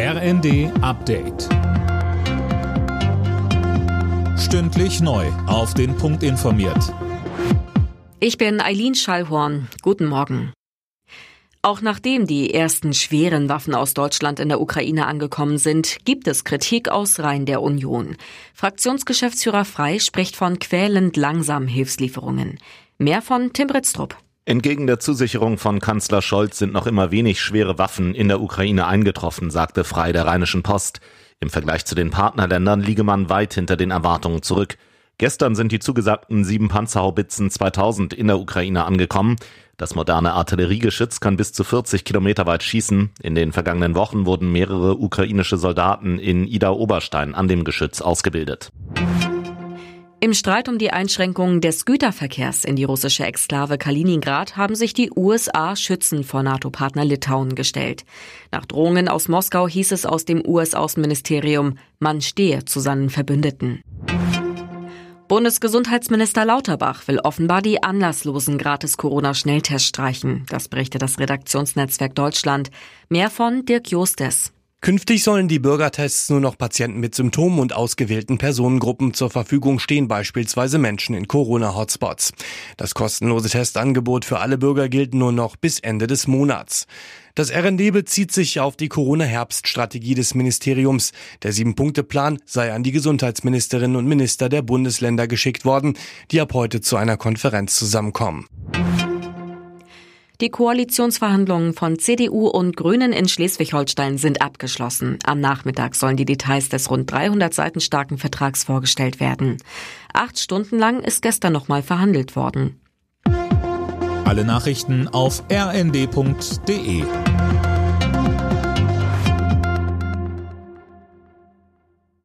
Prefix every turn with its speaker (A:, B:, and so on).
A: RND Update. Stündlich neu. Auf den Punkt informiert.
B: Ich bin Eileen Schallhorn. Guten Morgen. Auch nachdem die ersten schweren Waffen aus Deutschland in der Ukraine angekommen sind, gibt es Kritik aus Reihen der Union. Fraktionsgeschäftsführer Frei spricht von quälend langsamen Hilfslieferungen. Mehr von Tim Britztrup.
C: Entgegen der Zusicherung von Kanzler Scholz sind noch immer wenig schwere Waffen in der Ukraine eingetroffen, sagte Frei der Rheinischen Post. Im Vergleich zu den Partnerländern liege man weit hinter den Erwartungen zurück. Gestern sind die zugesagten sieben Panzerhaubitzen 2000 in der Ukraine angekommen. Das moderne Artilleriegeschütz kann bis zu 40 Kilometer weit schießen. In den vergangenen Wochen wurden mehrere ukrainische Soldaten in Ida Oberstein an dem Geschütz ausgebildet.
B: Im Streit um die Einschränkungen des Güterverkehrs in die russische Exklave Kaliningrad haben sich die USA Schützen vor NATO-Partner Litauen gestellt. Nach Drohungen aus Moskau hieß es aus dem US-Außenministerium, man stehe zu seinen Verbündeten. Bundesgesundheitsminister Lauterbach will offenbar die anlasslosen Gratis-Corona-Schnelltests streichen. Das berichtet das Redaktionsnetzwerk Deutschland. Mehr von Dirk Jostes.
D: Künftig sollen die Bürgertests nur noch Patienten mit Symptomen und ausgewählten Personengruppen zur Verfügung stehen, beispielsweise Menschen in Corona-Hotspots. Das kostenlose Testangebot für alle Bürger gilt nur noch bis Ende des Monats. Das RND bezieht sich auf die Corona-Herbststrategie des Ministeriums. Der Sieben-Punkte-Plan sei an die Gesundheitsministerinnen und Minister der Bundesländer geschickt worden, die ab heute zu einer Konferenz zusammenkommen.
B: Die Koalitionsverhandlungen von CDU und Grünen in Schleswig-Holstein sind abgeschlossen. Am Nachmittag sollen die Details des rund 300 Seiten starken Vertrags vorgestellt werden. Acht Stunden lang ist gestern nochmal verhandelt worden.
A: Alle Nachrichten auf rnd.de